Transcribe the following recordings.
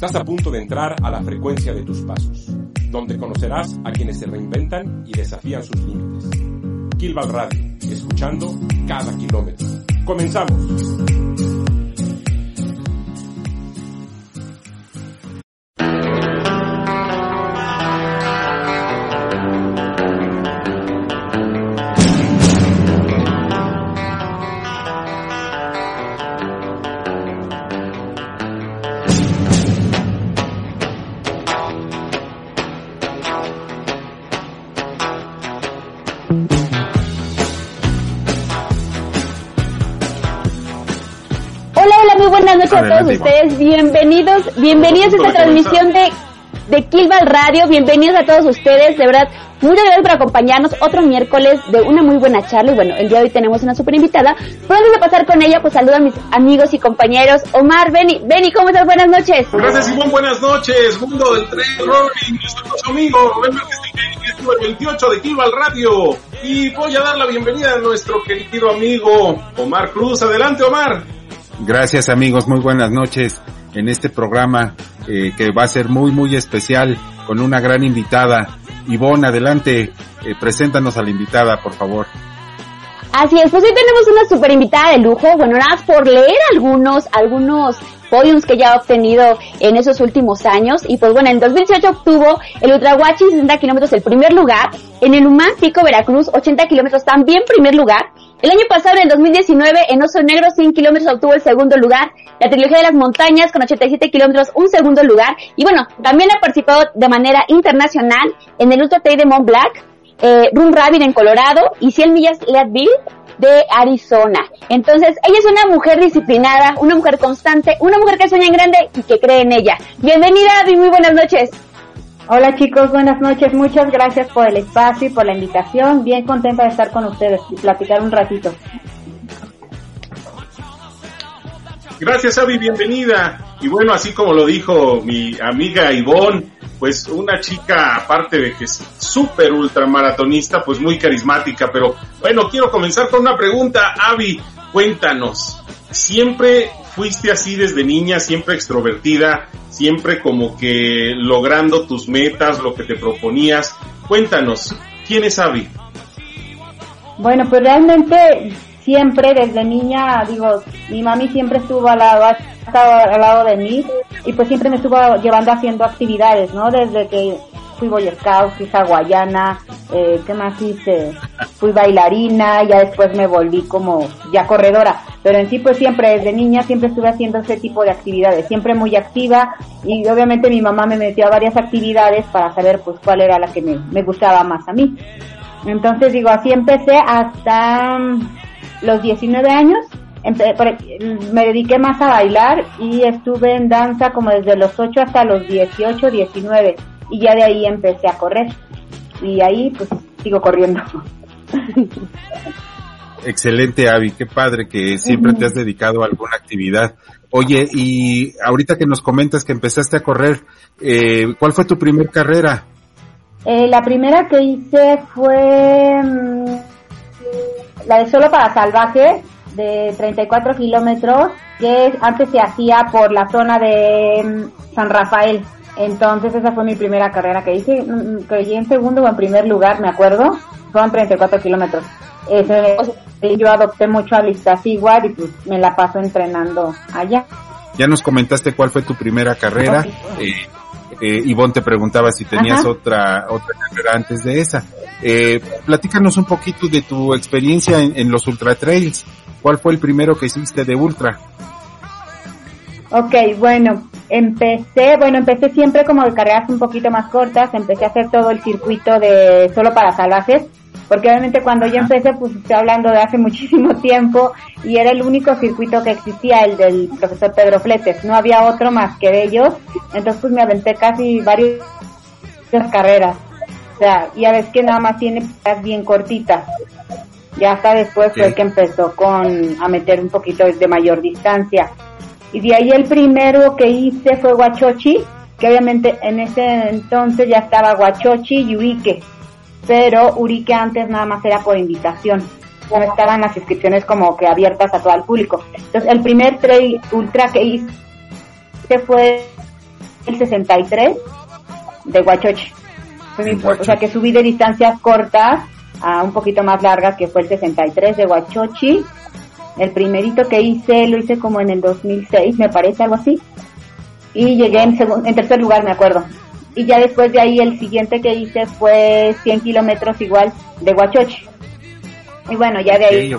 Estás a punto de entrar a la frecuencia de tus pasos, donde conocerás a quienes se reinventan y desafían sus límites. Kilval Radio, escuchando cada kilómetro. Comenzamos. A todos ustedes. Bienvenidos, bienvenidos a esta transmisión de, de Kilval Radio. Bienvenidos a todos ustedes. De verdad, muchas gracias por acompañarnos otro miércoles de una muy buena charla. Y bueno, el día de hoy tenemos una super invitada. Pero antes de pasar con ella, pues saludo a mis amigos y compañeros. Omar, Beni, Beni, ¿cómo estás? Buenas noches. Gracias, Simón. Buenas noches. Mundo del tren, Robin, nuestro amigo Rubén el 28 de Kilval Radio. Y voy a dar la bienvenida a nuestro querido amigo Omar Cruz. Adelante, Omar. Gracias amigos, muy buenas noches en este programa eh, que va a ser muy muy especial con una gran invitada. Ivonne, adelante, eh, preséntanos a la invitada, por favor. Así es, pues hoy tenemos una super invitada de lujo, bueno, nada más por leer algunos, algunos podiums que ya ha obtenido en esos últimos años. Y pues bueno, en 2018 obtuvo el Ultrahuachi 60 kilómetros el primer lugar, en el Humán Pico Veracruz 80 kilómetros también primer lugar, el año pasado, en el 2019, en Oso Negro, 100 kilómetros obtuvo el segundo lugar. La trilogía de las montañas, con 87 kilómetros, un segundo lugar. Y bueno, también ha participado de manera internacional en el Ultra Trail de Mont Blanc, eh, Rum Rabbit en Colorado y 100 millas Leadville de Arizona. Entonces, ella es una mujer disciplinada, una mujer constante, una mujer que sueña en grande y que cree en ella. Bienvenida, Abby, muy buenas noches. Hola chicos, buenas noches. Muchas gracias por el espacio y por la invitación. Bien contenta de estar con ustedes y platicar un ratito. Gracias Avi, bienvenida. Y bueno, así como lo dijo mi amiga Ivonne, pues una chica, aparte de que es súper ultramaratonista, pues muy carismática. Pero bueno, quiero comenzar con una pregunta. Avi, cuéntanos, ¿siempre fuiste así desde niña, siempre extrovertida? siempre como que logrando tus metas, lo que te proponías. Cuéntanos, ¿quién es Abby? Bueno, pues realmente siempre desde niña, digo, mi mami siempre estuvo al lado, ha estado al lado de mí y pues siempre me estuvo llevando haciendo actividades, ¿no? Desde que fui Boy Scout, fui hawaiana, eh, ¿qué más hice? Fui bailarina, ya después me volví como ya corredora, pero en sí pues siempre desde niña siempre estuve haciendo ese tipo de actividades, siempre muy activa y obviamente mi mamá me metió a varias actividades para saber pues cuál era la que me, gustaba más a mí. Entonces digo, así empecé hasta mm, los 19 años, me dediqué más a bailar y estuve en danza como desde los 8 hasta los 18, 19 y ya de ahí empecé a correr y ahí pues sigo corriendo. Excelente, Avi, qué padre que siempre te has dedicado a alguna actividad. Oye, y ahorita que nos comentas que empezaste a correr, eh, ¿cuál fue tu primera carrera? Eh, la primera que hice fue mm, la de Solo para Salvajes, de 34 kilómetros, que antes se hacía por la zona de mm, San Rafael. Entonces esa fue mi primera carrera que hice, mm, mm, creí en segundo o en primer lugar, me acuerdo, fueron 34 kilómetros. yo adopté mucho a Lista Siguar y pues me la paso entrenando allá. Ya nos comentaste cuál fue tu primera carrera. Eh, eh, Ivonne te preguntaba si tenías otra otra carrera antes de esa. Eh, platícanos un poquito de tu experiencia en, en los ultra trails. ¿Cuál fue el primero que hiciste de ultra? Ok, bueno, empecé, bueno, empecé siempre como de carreras un poquito más cortas, empecé a hacer todo el circuito de solo para salvajes, porque obviamente cuando yo empecé, pues estoy hablando de hace muchísimo tiempo y era el único circuito que existía, el del profesor Pedro Fletes, no había otro más que de ellos, entonces pues me aventé casi varias carreras, o sea, ya ves que nada más tiene bien cortitas, ya hasta después fue que empezó con a meter un poquito de mayor distancia, y de ahí el primero que hice fue Guachochi, que obviamente en ese entonces ya estaba Guachochi y Urique pero Urique antes nada más era por invitación, no estaban las inscripciones como que abiertas a todo el público. Entonces el primer trail ultra que hice fue el 63 de Huachoche. o sea que subí de distancias cortas a un poquito más largas que fue el 63 de Huachochi. El primerito que hice lo hice como en el 2006, me parece algo así. Y llegué en, en tercer lugar, me acuerdo y ya después de ahí el siguiente que hice fue 100 kilómetros igual de Huachoche. Y bueno, ya de ahí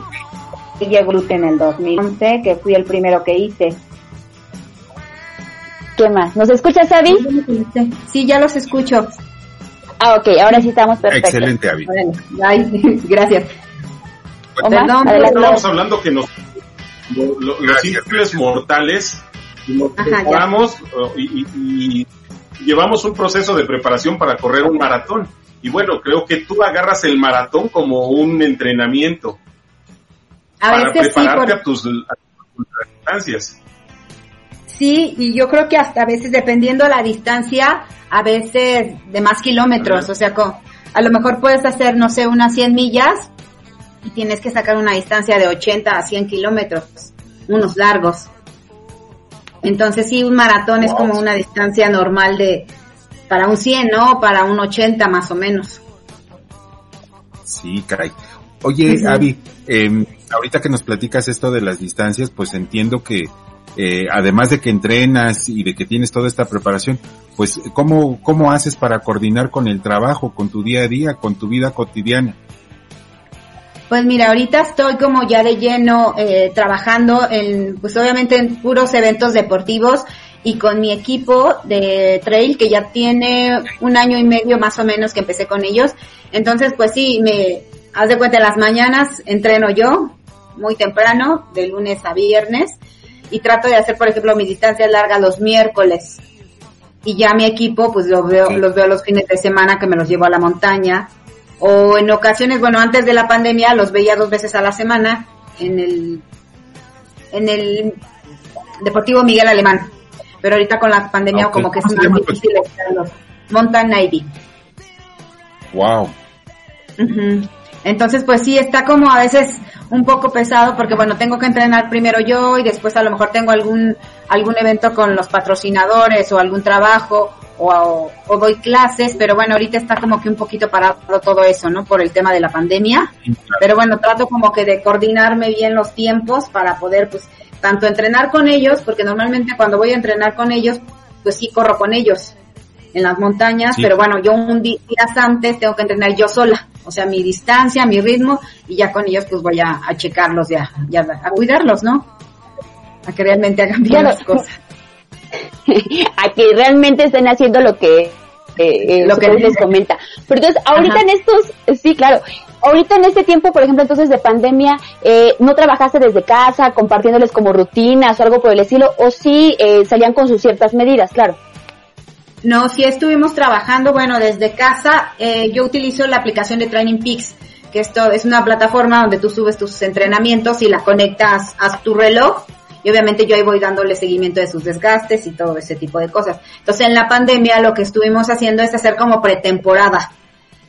llegó en el 2011, que fui el primero que hice. ¿Qué más? ¿Nos escuchas, Avi? Sí, ya los escucho. Ah, ok, ahora sí estamos perfectos. Excelente, Avi. Bueno, gracias. Perdón, estamos hablando que nos, los simples mortales nos preparamos y, y llevamos un proceso de preparación para correr un maratón. Y bueno, creo que tú agarras el maratón como un entrenamiento para prepararte a, tus, distancias. Sí, y yo creo que hasta a veces, dependiendo la distancia, a veces de más kilómetros, o sea, a lo mejor puedes hacer, no sé, unas 100 millas y tienes que sacar una distancia de 80 a 100 kilómetros, unos largos. Entonces sí, un maratón es como una distancia normal de para un 100, ¿no? Para un 80 más o menos. Sí, caray. Oye, Avi, eh, ahorita que nos platicas esto de las distancias, pues entiendo que eh, además de que entrenas y de que tienes toda esta preparación, pues ¿cómo, ¿cómo haces para coordinar con el trabajo, con tu día a día, con tu vida cotidiana? Pues mira, ahorita estoy como ya de lleno eh, trabajando en, pues obviamente en puros eventos deportivos y con mi equipo de trail que ya tiene un año y medio más o menos que empecé con ellos. Entonces, pues sí, me, haz de cuenta, las mañanas entreno yo muy temprano, de lunes a viernes, y trato de hacer, por ejemplo, mis distancias largas los miércoles. Y ya mi equipo, pues los veo, los veo los fines de semana que me los llevo a la montaña o en ocasiones, bueno, antes de la pandemia los veía dos veces a la semana en el en el Deportivo Miguel Alemán. Pero ahorita con la pandemia como que es más difícil estarlos. Mountain Navy. Wow. Entonces, pues sí, está como a veces un poco pesado porque, bueno, tengo que entrenar primero yo y después a lo mejor tengo algún, algún evento con los patrocinadores o algún trabajo o, doy clases, pero bueno, ahorita está como que un poquito parado todo eso, ¿no? Por el tema de la pandemia. Pero bueno, trato como que de coordinarme bien los tiempos para poder, pues, tanto entrenar con ellos, porque normalmente cuando voy a entrenar con ellos, pues sí corro con ellos en las montañas, pero bueno, yo un día antes tengo que entrenar yo sola, o sea, mi distancia, mi ritmo, y ya con ellos pues voy a, checarlos, ya, ya, a cuidarlos, ¿no? A que realmente hagan bien las cosas. A que realmente estén haciendo lo que eh, lo que les comenta. Pero entonces, ahorita en estos, sí, claro, ahorita en este tiempo, por ejemplo, entonces de pandemia, eh, ¿no trabajaste desde casa compartiéndoles como rutinas o algo por el estilo? ¿O sí eh, salían con sus ciertas medidas, claro? No, sí estuvimos trabajando, bueno, desde casa, eh, yo utilizo la aplicación de Training Peaks, que esto es una plataforma donde tú subes tus entrenamientos y la conectas a tu reloj y obviamente yo ahí voy dándole seguimiento de sus desgastes y todo ese tipo de cosas. Entonces en la pandemia lo que estuvimos haciendo es hacer como pretemporada.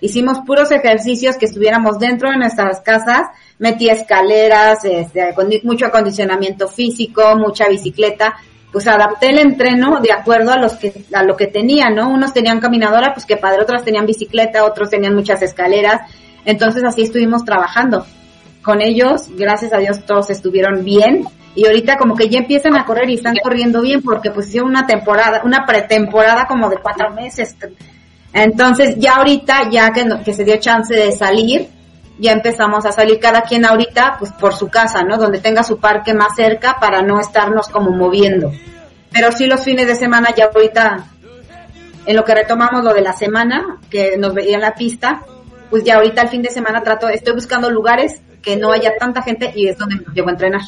Hicimos puros ejercicios que estuviéramos dentro de nuestras casas, metí escaleras, este, con mucho acondicionamiento físico, mucha bicicleta, pues adapté el entreno de acuerdo a los que a lo que tenía, ¿no? Unos tenían caminadora, pues que padre, otros tenían bicicleta, otros tenían muchas escaleras. Entonces así estuvimos trabajando. Con ellos, gracias a Dios, todos estuvieron bien y ahorita como que ya empiezan a correr y están corriendo bien porque pues hicieron una temporada, una pretemporada como de cuatro meses. Entonces ya ahorita, ya que, que se dio chance de salir, ya empezamos a salir cada quien ahorita pues por su casa, ¿no? Donde tenga su parque más cerca para no estarnos como moviendo. Pero sí los fines de semana ya ahorita, en lo que retomamos lo de la semana, que nos veía en la pista, pues ya ahorita el fin de semana trato, estoy buscando lugares que no haya tanta gente y es donde me llevo a entrenar.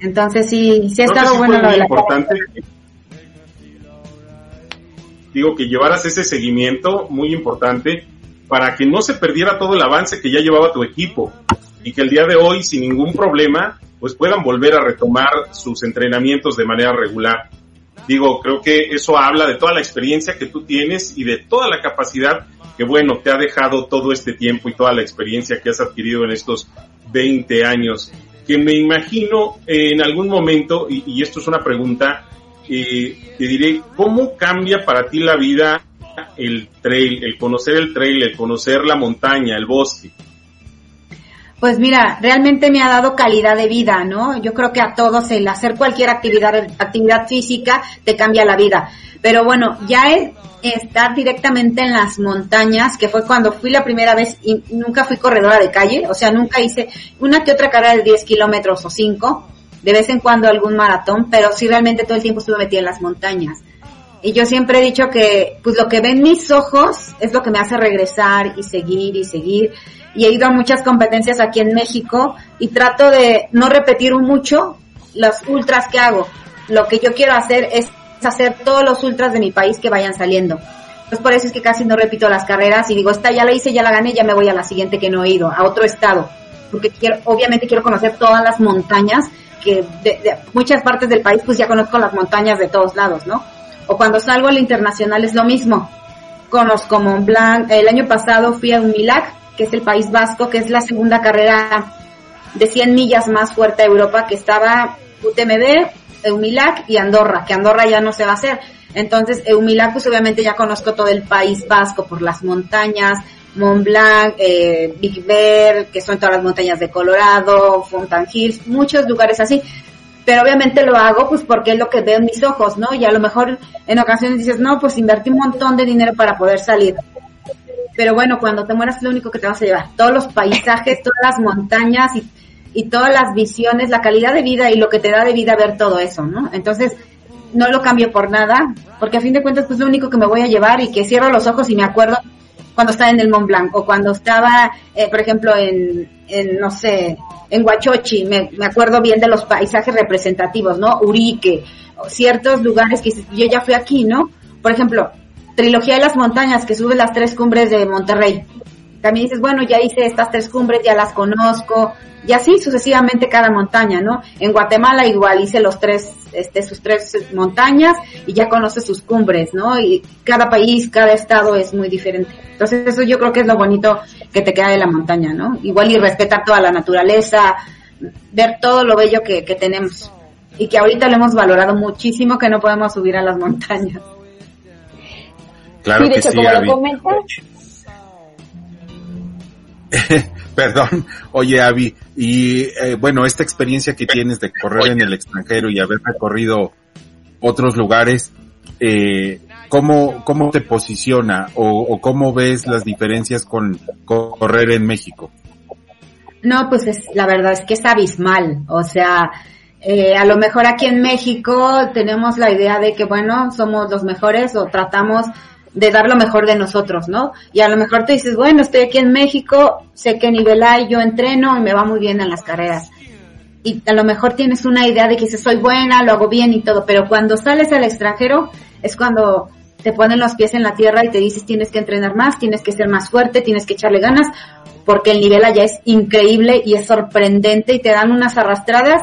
Entonces sí, sí ha estado bueno lo importante. Digo que llevaras ese seguimiento muy importante para que no se perdiera todo el avance que ya llevaba tu equipo y que el día de hoy sin ningún problema pues puedan volver a retomar sus entrenamientos de manera regular. Digo, creo que eso habla de toda la experiencia que tú tienes y de toda la capacidad que bueno, te ha dejado todo este tiempo y toda la experiencia que has adquirido en estos 20 años, que me imagino en algún momento, y, esto es una pregunta, eh, te diré, ¿cómo cambia para ti la vida el trail, el conocer el trail, el conocer la montaña, el bosque? Pues mira, realmente me ha dado calidad de vida, ¿no? Yo creo que a todos el hacer cualquier actividad, actividad física te cambia la vida. Pero bueno, ya es estar directamente en las montañas, que fue cuando fui la primera vez y nunca fui corredora de calle, o sea, nunca hice una que otra carrera de 10 kilómetros o 5, de vez en cuando algún maratón, pero sí realmente todo el tiempo estuve metida en las montañas. Y yo siempre he dicho que, pues lo que ven mis ojos es lo que me hace regresar y seguir y seguir. Y he ido a muchas competencias aquí en México y trato de no repetir mucho los ultras que hago. Lo que yo quiero hacer es hacer todos los ultras de mi país que vayan saliendo. Pues por eso es que casi no repito las carreras y digo, esta ya la hice, ya la gané, ya me voy a la siguiente que no he ido, a otro estado. Porque quiero, obviamente quiero conocer todas las montañas que de, muchas partes del país pues ya conozco las montañas de todos lados, ¿no? O cuando salgo al internacional es lo mismo. Conozco Mont Blanc, el año pasado fui a Humilac, que es el País Vasco, que es la segunda carrera de 100 millas más fuerte de Europa, que estaba UTMB, Eumilac y Andorra, que Andorra ya no se va a hacer. Entonces, Eumilac, pues obviamente ya conozco todo el País Vasco por las montañas, Mont Blanc, eh, Big Bear, que son todas las montañas de Colorado, Fountain Hills, muchos lugares así. Pero obviamente lo hago pues porque es lo que veo en mis ojos, ¿no? Y a lo mejor en ocasiones dices, no, pues invertí un montón de dinero para poder salir. Pero bueno, cuando te mueras lo único que te vas a llevar. Todos los paisajes, todas las montañas y y todas las visiones, la calidad de vida y lo que te da de vida ver todo eso, ¿no? Entonces, no lo cambio por nada, porque a fin de cuentas pues lo único que me voy a llevar y que cierro los ojos y me acuerdo cuando estaba en el Mont Blanc o cuando estaba, eh, por ejemplo, en, en, no sé, en Huachochi, me, me acuerdo bien de los paisajes representativos, ¿no? Urique, ciertos lugares que yo ya fui aquí, ¿no? Por ejemplo, Trilogía de las Montañas, que sube las tres cumbres de Monterrey también dices, bueno, ya hice estas tres cumbres, ya las conozco, y así sucesivamente cada montaña, ¿no? En Guatemala igual hice los tres, este, sus tres montañas y ya conoces sus cumbres, ¿no? Y cada país, cada estado es muy diferente. Entonces eso yo creo que es lo bonito que te queda de la montaña, ¿no? Igual y respetar toda la naturaleza, ver todo lo bello que, que tenemos y que ahorita lo hemos valorado muchísimo que no podemos subir a las montañas. Claro que sí, Perdón, oye Avi, y eh, bueno, esta experiencia que tienes de correr en el extranjero y haber recorrido otros lugares, eh, ¿cómo, ¿cómo te posiciona o, cómo ves las diferencias con, correr en México? No, pues es, la verdad es que es abismal, o sea, eh, a lo mejor aquí en México tenemos la idea de que, bueno, somos los mejores o tratamos de dar lo mejor de nosotros, ¿no? Y a lo mejor te dices, bueno, estoy aquí en México, sé qué nivel hay, yo entreno y me va muy bien en las carreras. Y a lo mejor tienes una idea de que si soy buena, lo hago bien y todo, pero cuando sales al extranjero es cuando te ponen los pies en la tierra y te dices tienes que entrenar más, tienes que ser más fuerte, tienes que echarle ganas, porque el nivel allá es increíble y es sorprendente y te dan unas arrastradas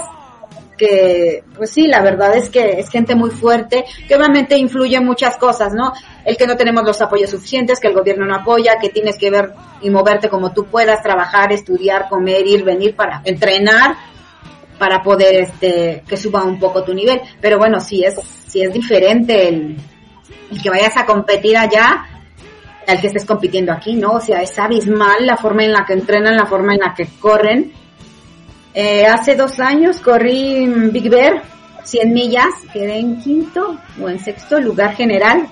que, pues sí, la verdad es que es gente muy fuerte, que obviamente influye muchas cosas, ¿no? El que no tenemos los apoyos suficientes, que el gobierno no apoya, que tienes que ver y moverte como tú puedas, trabajar, estudiar, comer, ir, venir para entrenar, para poder, este, que suba un poco tu nivel. Pero bueno, sí es, sí es diferente el, que vayas a competir allá, al que estés compitiendo aquí, ¿no? O sea, es abismal la forma en la que entrenan, la forma en la que corren eh, hace dos años corrí Big Bear, 100 millas, quedé en quinto o en sexto lugar general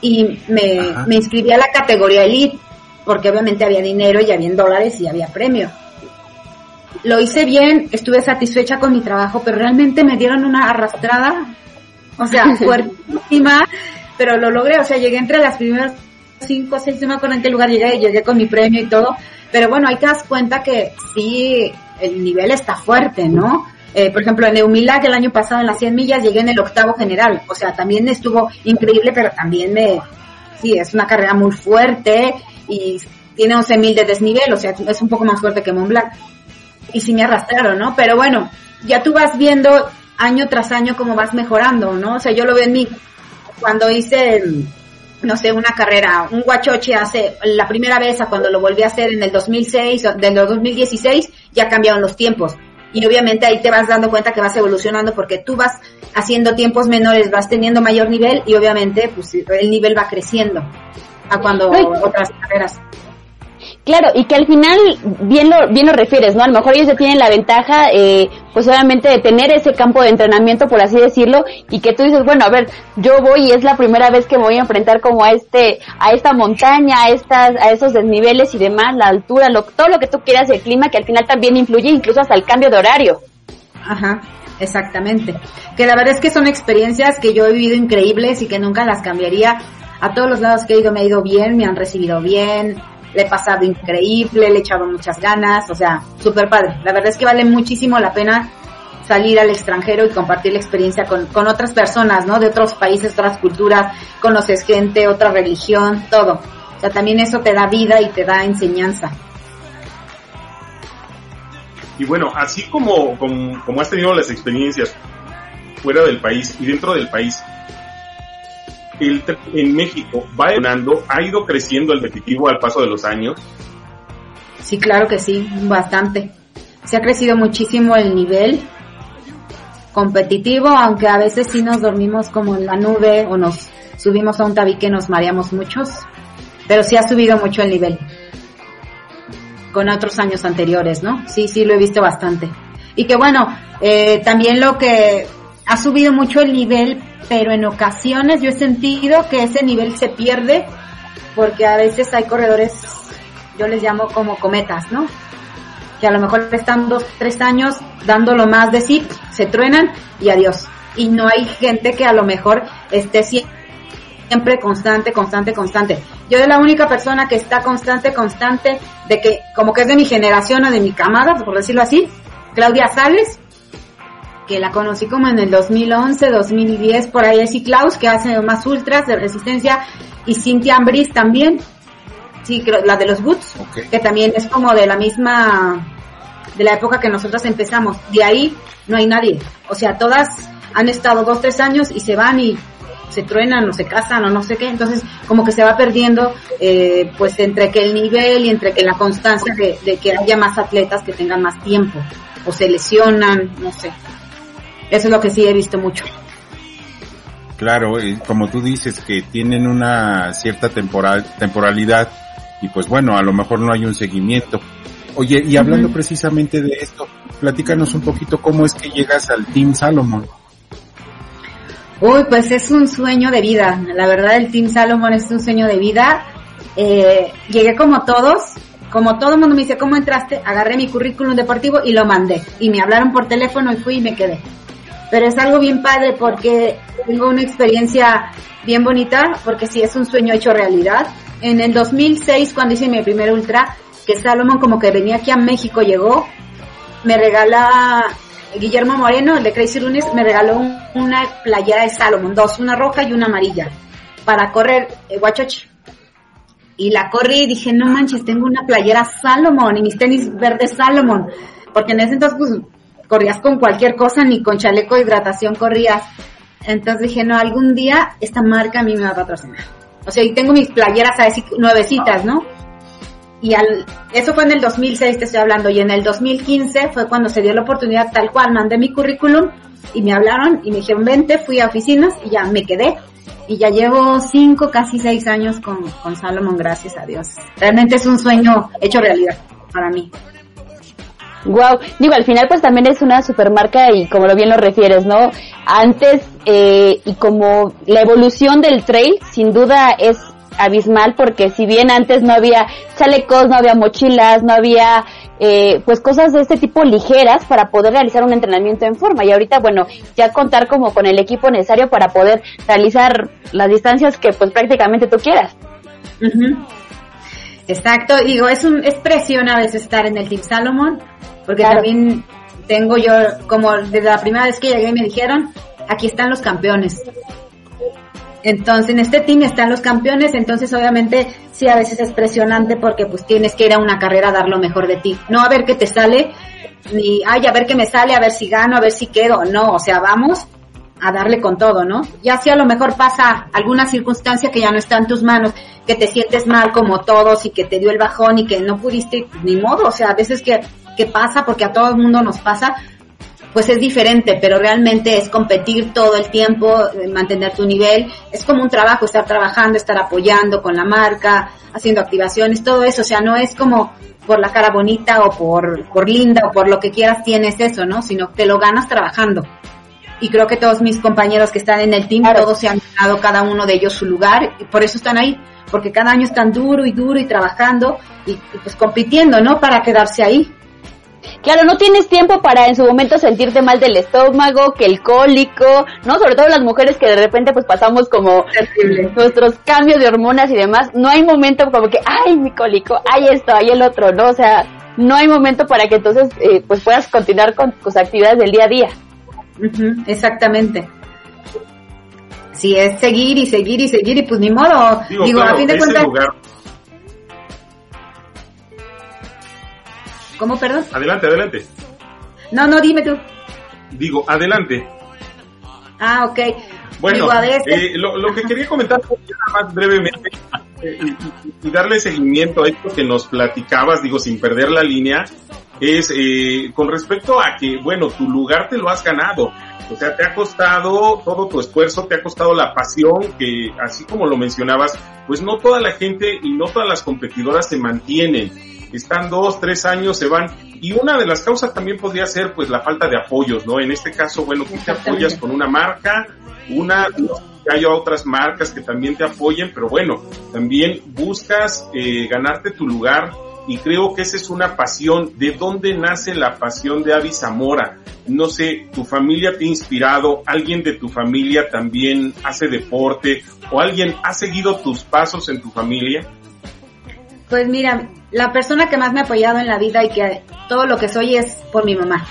y me, me inscribí a la categoría Elite porque obviamente había dinero y había dólares y había premio. Lo hice bien, estuve satisfecha con mi trabajo, pero realmente me dieron una arrastrada, o sea, fuertísima, pero lo logré, o sea, llegué entre las primeras cinco, seis, no me acuerdo en qué lugar llegué, llegué con mi premio y todo, pero bueno, ahí te das cuenta que sí, el nivel está fuerte, ¿no? Eh, por ejemplo, en Eumilag el año pasado en las 100 millas llegué en el octavo general, o sea, también estuvo increíble, pero también me, sí, es una carrera muy fuerte y tiene 11 mil de desnivel, o sea, es un poco más fuerte que Mont Blanc. Y sí me arrastraron, ¿no? Pero bueno, ya tú vas viendo año tras año cómo vas mejorando, ¿no? O sea, yo lo veo en mí. Cuando hice, no sé, una carrera, un guachoche hace la primera vez a cuando lo volví a hacer en el 2006 o del 2016, ya cambiaron los tiempos. Y obviamente ahí te vas dando cuenta que vas evolucionando porque tú vas haciendo tiempos menores, vas teniendo mayor nivel y obviamente pues el nivel va creciendo a cuando otras carreras. Claro, y que al final bien lo, bien lo refieres, ¿no? A lo mejor ellos ya tienen la ventaja, eh, pues obviamente de tener ese campo de entrenamiento, por así decirlo, y que tú dices, bueno, a ver, yo voy y es la primera vez que me voy a enfrentar como a este, a esta montaña, a estas, a esos desniveles y demás, la altura, lo, todo lo que tú quieras, el clima, que al final también influye incluso hasta el cambio de horario. Ajá, exactamente. Que la verdad es que son experiencias que yo he vivido increíbles y que nunca las cambiaría. A todos los lados que he ido me ha ido bien, me han recibido bien, le he pasado increíble, le he echado muchas ganas, o sea, súper padre. La verdad es que vale muchísimo la pena salir al extranjero y compartir la experiencia con, con otras personas, ¿no? De otros países, otras culturas, conoces gente, otra religión, todo. O sea, también eso te da vida y te da enseñanza. Y bueno, así como, como, como has tenido las experiencias fuera del país y dentro del país, el, en México va ganando, ha ido creciendo el definitivo al paso de los años. Sí, claro que sí, bastante. Se ha crecido muchísimo el nivel competitivo, aunque a veces sí nos dormimos como en la nube o nos subimos a un tabique nos mareamos muchos, pero sí ha subido mucho el nivel con otros años anteriores, ¿no? Sí, sí, lo he visto bastante. Y que bueno, eh, también lo que ha subido mucho el nivel, pero en ocasiones yo he sentido que ese nivel se pierde porque a veces hay corredores, yo les llamo como cometas, ¿no? Que a lo mejor están dos, tres años dando lo más de sí, se truenan y adiós. Y no hay gente que a lo mejor esté siempre constante, constante, constante. Yo soy la única persona que está constante, constante, de que como que es de mi generación o de mi camada, por decirlo así, Claudia Sales, que la conocí como en el 2011, 2010, por ahí es Klaus, que hace más ultras de resistencia, y Cynthia Ambris también, sí, la de los Boots, que también es como de la misma, de la época que nosotros empezamos. De ahí no hay nadie. O sea, todas han estado dos, tres años y se van y se truenan o se casan o no sé qué, entonces como que se va perdiendo eh, pues entre que el nivel y entre que la constancia de, de que haya más atletas que tengan más tiempo o se lesionan, no sé. Eso es lo que sí he visto mucho. Claro, como tú dices, que tienen una cierta temporal, temporalidad y pues bueno, a lo mejor no hay un seguimiento. Oye, y hablando precisamente de esto, platícanos un poquito cómo es que llegas al Team Salomon. Uy, pues es un sueño de vida. La verdad, el Team Salomon es un sueño de vida. Eh, llegué como todos, como todo el mundo me dice, ¿cómo entraste? Agarré mi currículum deportivo y lo mandé. Y me hablaron por teléfono y fui y me quedé pero es algo bien padre porque tengo una experiencia bien bonita, porque sí es un sueño hecho realidad. En el 2006, cuando hice mi primer ultra, que Salomón como que venía aquí a México, llegó, me regala Guillermo Moreno, el de Crazy Runes, me regaló una playera de Salomón, dos, una roja y una amarilla, para correr eh. Y la corrí y dije, no manches, tengo una playera Salomón y mis tenis verdes Salomón. Porque en ese entonces, pues, corrías con cualquier cosa, ni con chaleco de hidratación corrías. Entonces dije, no, algún día esta marca a mí me va a patrocinar. O sea, y tengo mis playeras a decir nuevecitas, ¿no? Y al, eso fue en el 2006, te estoy hablando, y en el 2015 fue cuando se dio la oportunidad tal cual, mandé mi currículum y me hablaron y me dijeron, vente, fui a oficinas y ya me quedé. Y ya llevo cinco, casi seis años con, con Salomon, gracias a Dios. Realmente es un sueño hecho realidad para mí. Wow, digo, al final pues también es una supermarca y como lo bien lo refieres, ¿no? Antes eh, y como la evolución del trail sin duda es abismal porque si bien antes no había chalecos, no había mochilas, no había eh, pues cosas de este tipo ligeras para poder realizar un entrenamiento en forma y ahorita bueno ya contar como con el equipo necesario para poder realizar las distancias que pues prácticamente tú quieras. Exacto, digo, es un, es presión a veces estar en el Team Salomon, porque también tengo yo, como desde la primera vez que llegué me dijeron, aquí están los campeones. Entonces, en este team están los campeones, entonces obviamente sí a veces es presionante porque pues tienes que ir a una carrera a dar lo mejor de ti. No a ver qué te sale, ni, ay, a ver qué me sale, a ver si gano, a ver si quedo. No, o sea, vamos a darle con todo, ¿no? Ya si a lo mejor pasa alguna circunstancia que ya no está en tus manos, que te sientes mal como todos y que te dio el bajón y que no pudiste, ni modo, o sea, a veces que, que pasa, porque a todo el mundo nos pasa, pues es diferente, pero realmente es competir todo el tiempo, eh, mantener tu nivel, es como un trabajo, estar trabajando, estar apoyando con la marca, haciendo activaciones, todo eso, o sea, no es como por la cara bonita o por, por linda o por lo que quieras tienes eso, ¿no? Sino que te lo ganas trabajando y creo que todos mis compañeros que están en el team, todos se han ganado cada uno de ellos su lugar y por eso están ahí, porque cada año están duro y duro y trabajando y, pues compitiendo, ¿no? Para quedarse ahí. Claro, no tienes tiempo para en su momento sentirte mal del estómago, que el cólico, ¿no? Sobre todo las mujeres que de repente pues pasamos como nuestros cambios de hormonas y demás. No hay momento como que, ay, mi cólico, hay esto, hay el otro, ¿no? O sea, no hay momento para que entonces eh, pues puedas continuar con tus actividades del día a día exactamente. Si es seguir y seguir y seguir y pues ni modo. Digo, a fin de cuentas... ¿Cómo, perdón? Adelante, adelante. No, no, dime tú. Digo, adelante. Ah, ok. Bueno, eh, lo, que quería comentar más brevemente eh, y, darle seguimiento a esto que nos platicabas, digo, sin perder la línea, es eh, con respecto a que, bueno, tu lugar te lo has ganado. O sea, te ha costado todo tu esfuerzo, te ha costado la pasión, que así como lo mencionabas, pues no toda la gente y no todas las competidoras se mantienen. Están dos, tres años, se van. Y una de las causas también podría ser pues la falta de apoyos, ¿no? En este caso, bueno, tú te apoyas con una marca, una, haya otras marcas que también te apoyen, pero bueno, también buscas eh, ganarte tu lugar y creo que esa es una pasión. ¿De dónde nace la pasión de Avi Zamora? No sé, tu familia te ha inspirado, alguien de tu familia también hace deporte o alguien ha seguido tus pasos en tu familia. Pues mira, la persona que más me ha apoyado en la vida y que todo lo que soy es por mi mamá.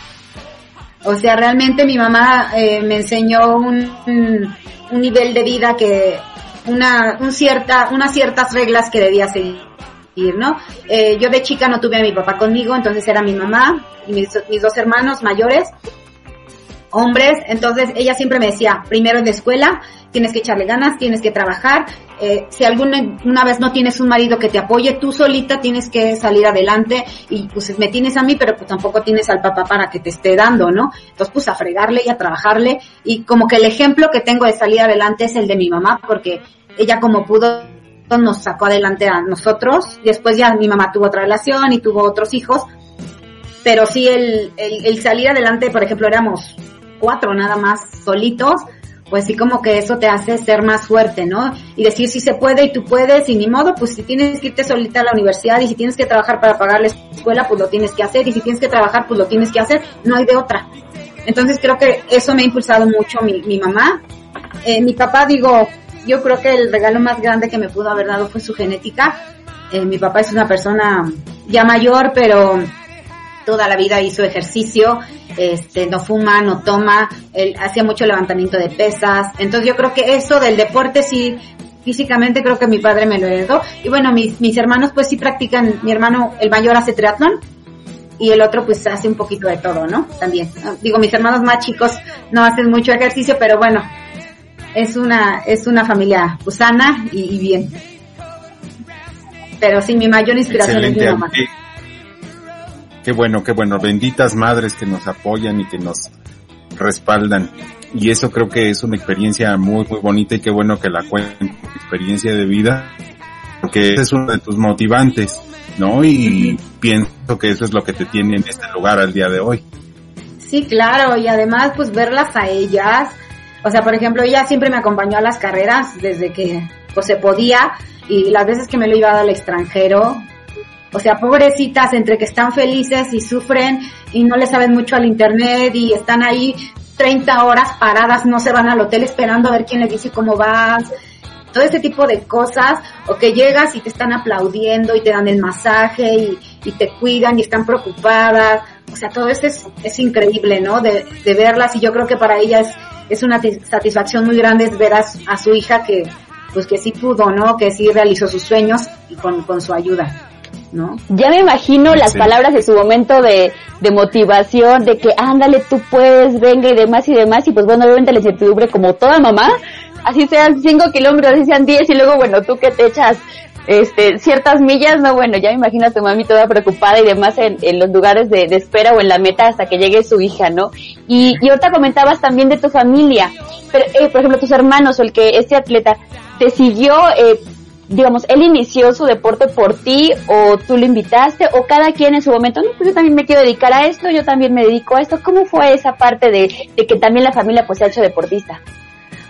O sea, realmente mi mamá eh, me enseñó un, un, nivel de vida que, una, un cierta, unas ciertas reglas que debía seguir ¿no? Eh, yo de chica no tuve a mi papá conmigo, entonces era mi mamá y mis, dos hermanos mayores, hombres, entonces ella siempre me decía, primero en la escuela, tienes que echarle ganas, tienes que trabajar, eh, si alguna una vez no tienes un marido que te apoye, tú solita tienes que salir adelante y pues me tienes a mí, pero pues tampoco tienes al papá para que te esté dando, ¿no? Entonces pues a fregarle y a trabajarle y como que el ejemplo que tengo de salir adelante es el de mi mamá, porque ella como pudo nos sacó adelante a nosotros. Después ya mi mamá tuvo otra relación y tuvo otros hijos. Pero sí, el, el, salir adelante, por ejemplo, éramos cuatro nada más solitos, pues sí como que eso te hace ser más fuerte, ¿no? Y decir si se puede y tú puedes y ni modo, pues si tienes que irte solita a la universidad y si tienes que trabajar para pagar la escuela, pues lo tienes que hacer y si tienes que trabajar, pues lo tienes que hacer, no hay de otra. Entonces creo que eso me ha impulsado mucho mi, mi mamá. Eh, mi papá, digo, yo creo que el regalo más grande que me pudo haber dado fue su genética. Eh, mi papá es una persona ya mayor, pero toda la vida hizo ejercicio, este, no fuma, no toma, él hacía mucho levantamiento de pesas. Entonces yo creo que eso del deporte sí, físicamente creo que mi padre me lo heredó. Y bueno, mis, mis hermanos pues sí practican, mi hermano, el mayor hace triatlón, y el otro pues hace un poquito de todo, ¿no? También. Digo, mis hermanos más chicos no hacen mucho ejercicio, pero bueno, es una, es una familia pues, sana y, bien. Pero sí, mi mayor inspiración es mi mamá. Qué, bueno, qué bueno. Benditas madres que nos apoyan y que nos respaldan. Y eso creo que es una experiencia muy, muy bonita y qué bueno que la cuenten, experiencia de vida, porque ese es uno de tus motivantes, ¿no? Y pienso que eso es lo que te tiene en este lugar al día de hoy. Sí, claro, y además pues verlas a ellas, o sea, por ejemplo, ella siempre me acompañó a las carreras desde que pues se podía y las veces que me lo iba al extranjero. O sea, pobrecitas entre que están felices y sufren y no le saben mucho al internet y están ahí 30 horas paradas, no se van al hotel esperando a ver quién le dice cómo vas. todo ese tipo de cosas, o que llegas y te están aplaudiendo y te dan el masaje y, y te cuidan y están preocupadas, o sea, todo eso es, es increíble, ¿no? De, de verlas y yo creo que para ellas es, una satisfacción muy grande ver a, a su hija que, pues que sí pudo, ¿no? Que sí realizó sus sueños y con, con su ayuda. ¿No? Ya me imagino las palabras de su momento de, de motivación, de que ándale, tú puedes, venga y demás y demás, y pues bueno, obviamente la incertidumbre como toda mamá, así sean cinco kilómetros, así sean diez, y luego bueno, tú que te echas este, ciertas millas, no, bueno, ya me imagino a tu mami toda preocupada y demás en, en los lugares de, de, espera o en la meta hasta que llegue su hija, ¿no? Y, y ahorita comentabas también de tu familia, pero, eh, por ejemplo, tus hermanos o el que este atleta te siguió, eh, digamos, él inició su deporte por ti o tú lo invitaste o cada quien en su momento, no, pues yo también me quiero dedicar a esto, yo también me dedico a esto. ¿Cómo fue esa parte de, de que también la familia pues se ha hecho deportista?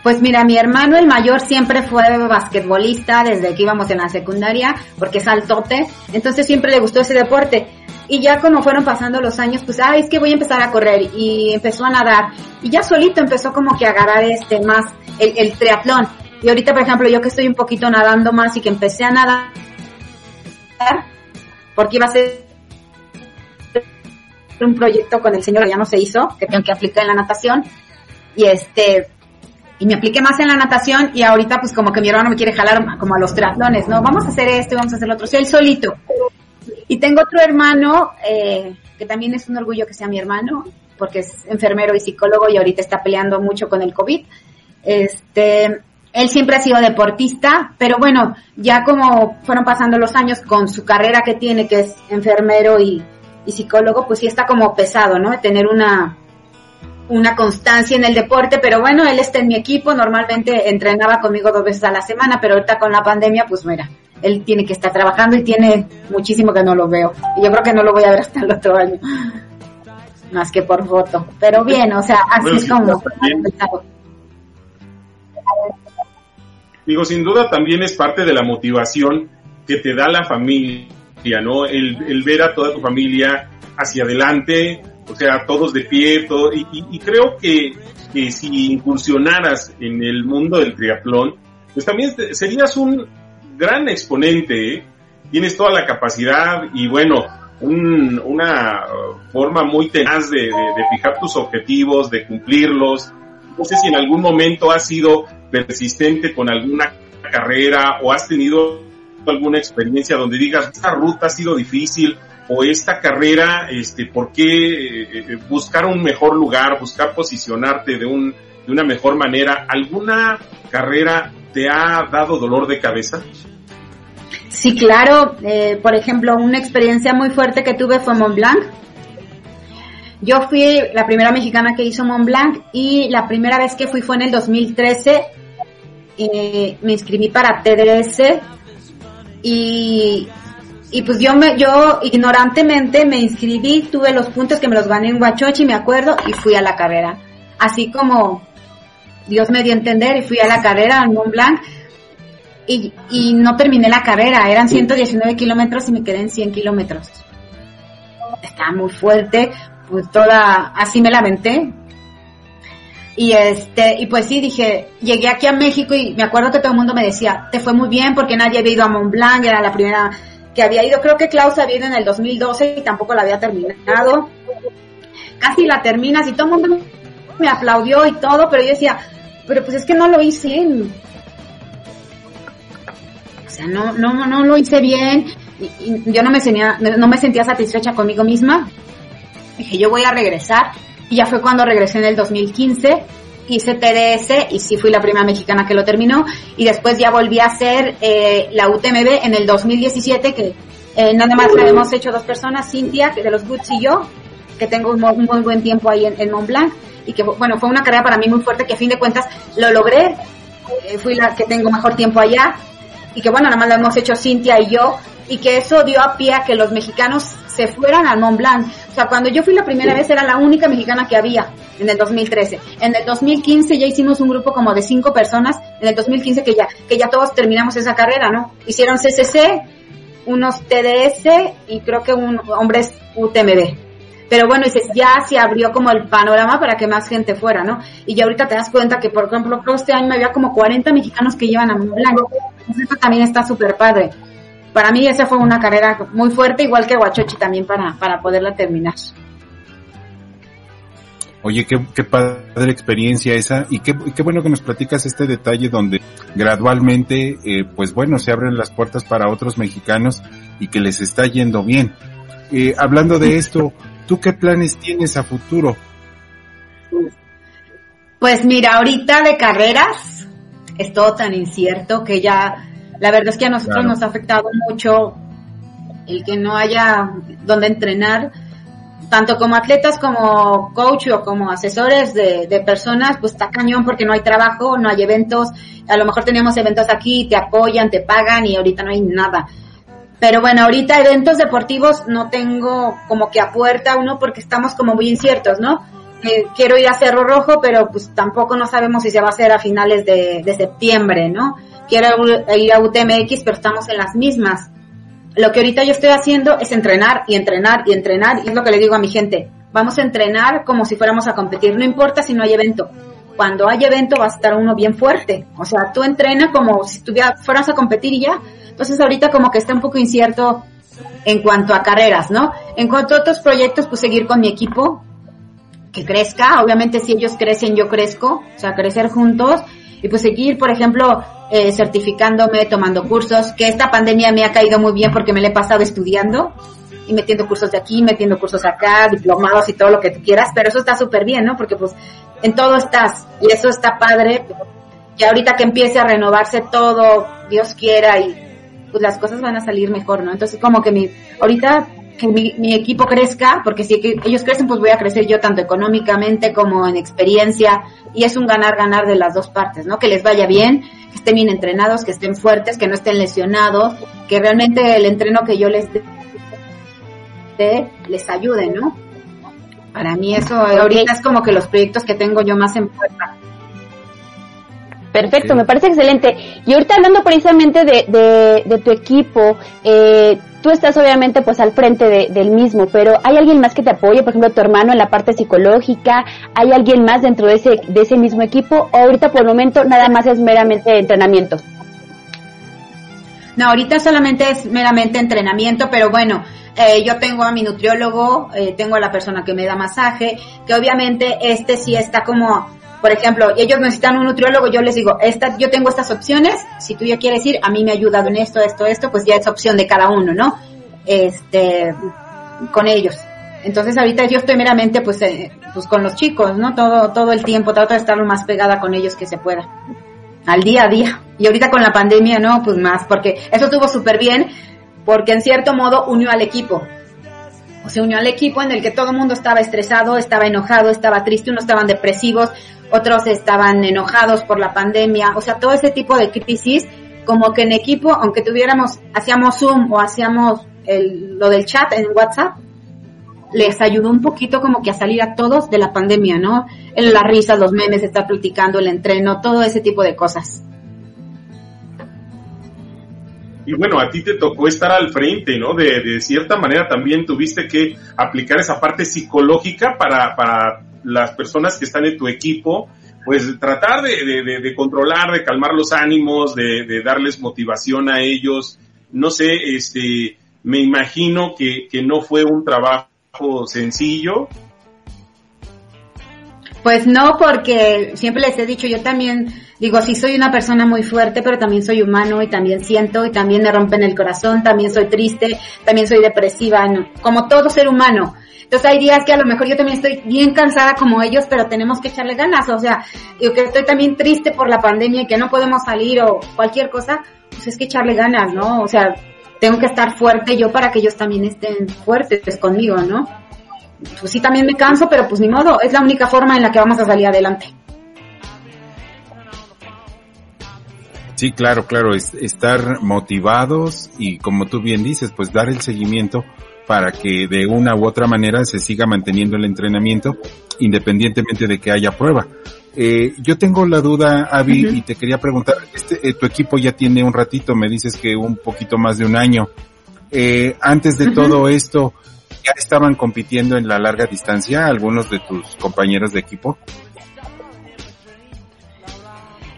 Pues mira, mi hermano el mayor siempre fue basquetbolista desde que íbamos en la secundaria, porque es altote, entonces siempre le gustó ese deporte. Y ya como fueron pasando los años, pues, ay, es que voy a empezar a correr y empezó a nadar. Y ya solito empezó como que a agarrar este más el, el triatlón. Y ahorita, por ejemplo, yo que estoy un poquito nadando más y que empecé a nadar, porque iba a ser un proyecto con el señor que ya no se hizo, que tengo que aplicar en la natación. Y este, y me apliqué más en la natación y ahorita pues como que mi hermano me quiere jalar como a los triatlones, ¿no? Vamos a hacer esto y vamos a hacer lo otro, soy él solito. Y tengo otro hermano, eh, que también es un orgullo que sea mi hermano, porque es enfermero y psicólogo y ahorita está peleando mucho con el COVID. Este, él siempre ha sido deportista, pero bueno, ya como fueron pasando los años con su carrera que tiene, que es enfermero y, y psicólogo, pues sí está como pesado, ¿no? Tener una, una constancia en el deporte, pero bueno, él está en mi equipo, normalmente entrenaba conmigo dos veces a la semana, pero ahorita con la pandemia, pues mira, él tiene que estar trabajando y tiene muchísimo que no lo veo. Y yo creo que no lo voy a ver hasta el otro año, más que por foto. Pero bien, o sea, así bueno, es como... Digo, sin duda también es parte de la motivación que te da la familia, ¿no? El, el ver a toda tu familia hacia adelante, o sea, todos de pie, todo, y, y, y creo que, que, si incursionaras en el mundo del triatlón, pues también serías un gran exponente, ¿eh? tienes toda la capacidad y bueno, un, una forma muy tenaz de, de, de, fijar tus objetivos, de cumplirlos. No sé si en algún momento has sido persistente con alguna carrera o has tenido alguna experiencia donde digas, esta ruta ha sido difícil o esta carrera, este, ¿por qué eh, buscar un mejor lugar, buscar posicionarte de, un, de una mejor manera? ¿Alguna carrera te ha dado dolor de cabeza? Sí, claro. Eh, por ejemplo, una experiencia muy fuerte que tuve fue Mont Blanc. Yo fui la primera mexicana que hizo Mont Blanc y la primera vez que fui fue en el 2013. Eh, me inscribí para TDS y y pues yo me, yo ignorantemente me inscribí, tuve los puntos que me los gané en Huachochi, me acuerdo, y fui a la carrera. Así como Dios me dio a entender y fui a la carrera en Mont Blanc y, y no terminé la carrera, eran 119 kilómetros y me quedé en 100 kilómetros. Estaba muy fuerte, pues toda, así me lamenté. Y este, y pues sí, dije, llegué aquí a México y me acuerdo que todo el mundo me decía, te fue muy bien porque nadie había ido a Mont Blanc, era la primera que había ido, creo que Klaus había ido en el 2012 y tampoco la había terminado. Casi la terminas y todo el mundo me aplaudió y todo, pero yo decía, pero pues es que no lo hice bien. O sea, no, no, no lo hice bien y, yo no me, sentía, no me sentía satisfecha conmigo misma. Dije, yo voy a regresar y ya fue cuando regresé en el 2015 hice TDS y sí fui la primera mexicana que lo terminó. Y después ya volví a hacer eh, la UTMB en el 2017 que eh, nada más la hemos hecho dos personas, Cintia de los Goods y yo, que tengo un, un muy buen tiempo ahí en, en, Mont Blanc y que bueno, fue una carrera para mí muy fuerte que a fin de cuentas lo logré, eh, fui la que tengo mejor tiempo allá. Y que bueno, nada más la hemos hecho Cintia y yo. Y que eso dio a pie a que los mexicanos se fueran al Mont Blanc. O sea, cuando yo fui la primera vez era la única mexicana que había en el 2013. En el 2015 ya hicimos un grupo como de cinco personas. En el 2015 que ya, que ya todos terminamos esa carrera, ¿no? Hicieron CCC, unos TDS y creo que un hombres UTMB. Pero bueno, dices, ya se abrió como el panorama para que más gente fuera, ¿no? Y ya ahorita te das cuenta que, por ejemplo, este año había como 40 mexicanos que llevan a Mont Blanc. Entonces eso también está súper padre. Para mí esa fue una carrera muy fuerte, igual que Huachochi también para, para poderla terminar. Oye, qué, qué padre experiencia esa y qué, qué, bueno que nos platicas este detalle donde gradualmente, eh, pues bueno, se abren las puertas para otros mexicanos y que les está yendo bien. Eh, hablando de esto, ¿tú qué planes tienes a futuro? Pues mira, ahorita de carreras es todo tan incierto que ya, la verdad es que a nosotros nos ha afectado mucho el que no haya donde entrenar tanto como atletas como coach o como asesores de, de, personas, pues está cañón porque no hay trabajo, no hay eventos, a lo mejor teníamos eventos aquí, te apoyan, te pagan y ahorita no hay nada. Pero bueno, ahorita eventos deportivos no tengo como que a puerta uno porque estamos como muy inciertos, ¿no? Eh, quiero ir a Cerro Rojo, pero pues tampoco no sabemos si se va a hacer a finales de, de septiembre, ¿no? Quiero ir a UTMX, pero estamos en las mismas lo que ahorita yo estoy haciendo es entrenar y entrenar y entrenar, y es lo que le digo a mi gente, vamos a entrenar como si fuéramos a competir, no importa si no hay evento. Cuando hay evento va a estar uno bien fuerte, o sea, tú entrenas como si fueras a competir y ya. Entonces ahorita como que está un poco incierto en cuanto a carreras, ¿no? En cuanto a otros proyectos, pues seguir con mi equipo, que crezca, obviamente si ellos crecen yo crezco, o sea, crecer juntos y pues seguir, por ejemplo, eh, certificándome, tomando cursos, que esta pandemia me ha caído muy bien porque me la he pasado estudiando y metiendo cursos de aquí, metiendo cursos acá, diplomados y todo lo que tú quieras, pero eso está súper bien, ¿no? Porque pues en todo estás y eso está padre, que ahorita que empiece a renovarse todo, Dios quiera y pues las cosas van a salir mejor, ¿no? Entonces como que mi, ahorita que mi, mi, equipo crezca, porque si ellos crecen, pues voy a crecer yo tanto económicamente como en experiencia, y es un ganar-ganar de las dos partes, ¿no? Que les vaya bien, que estén bien entrenados, que estén fuertes, que no estén lesionados, que realmente el entreno que yo les dé les ayude, ¿no? Para mí eso ahorita es como que los proyectos que tengo yo más en puerta. Perfecto, me parece excelente. Y ahorita hablando precisamente de, de, de tu equipo, eh, tú estás obviamente pues al frente de, del mismo, pero ¿hay alguien más que te apoye? Por ejemplo, tu hermano en la parte psicológica, ¿hay alguien más dentro de ese, de ese mismo equipo? ¿O ahorita por el momento nada más es meramente entrenamiento? No, ahorita solamente es meramente entrenamiento, pero bueno, eh, yo tengo a mi nutriólogo, eh, tengo a la persona que me da masaje, que obviamente este sí está como por ejemplo, ellos necesitan un nutriólogo, yo les digo, esta, yo tengo estas opciones, si tú ya quieres ir, a mí me ha ayudado en esto, esto, esto, pues ya es opción de cada uno, ¿no? Este, con ellos. Entonces ahorita yo estoy meramente pues, eh, pues con los chicos, ¿no? Todo, todo el tiempo trato de estar lo más pegada con ellos que se pueda. Al día a día. Y ahorita con la pandemia, no, pues más, porque eso estuvo súper bien, porque en cierto modo unió al equipo se unió al equipo en el que todo el mundo estaba estresado, estaba enojado, estaba triste, unos estaban depresivos, otros estaban enojados por la pandemia, o sea, todo ese tipo de crisis, como que en equipo, aunque tuviéramos, hacíamos Zoom o hacíamos lo del chat en WhatsApp, les ayudó un poquito como que a salir a todos de la pandemia, ¿no? En las risas, los memes, estar platicando, el entreno, todo ese tipo de cosas. y bueno, a ti te tocó estar al frente, ¿no? De, de cierta manera también tuviste que aplicar esa parte psicológica para, para las personas que están en tu equipo, pues tratar de, de, de controlar, de calmar los ánimos, de, darles motivación a ellos. No sé, este, me imagino que, que no fue un trabajo sencillo, pues no, porque siempre les he dicho, yo también digo, sí soy una persona muy fuerte, pero también soy humano y también siento y también me rompen el corazón, también soy triste, también soy depresiva, como todo ser humano. Entonces hay días que a lo mejor yo también estoy bien cansada como ellos, pero tenemos que echarle ganas, o sea, yo que estoy también triste por la pandemia y que no podemos salir o cualquier cosa, pues es que echarle ganas, ¿no? O sea, tengo que estar fuerte yo para que ellos también estén fuertes conmigo, ¿no? pues sí también me canso, pero pues ni modo, es la única forma en la que vamos a salir adelante. Sí, claro, claro, es estar motivados y como tú bien dices, pues dar el seguimiento para que de una u otra manera se siga manteniendo el entrenamiento independientemente de que haya prueba. Eh, yo tengo la duda, Avi, y te quería preguntar, este, eh, tu equipo ya tiene un ratito, me dices que un poquito más de un año. Eh, antes de todo esto, ya estaban compitiendo en la larga distancia algunos de tus compañeros de equipo?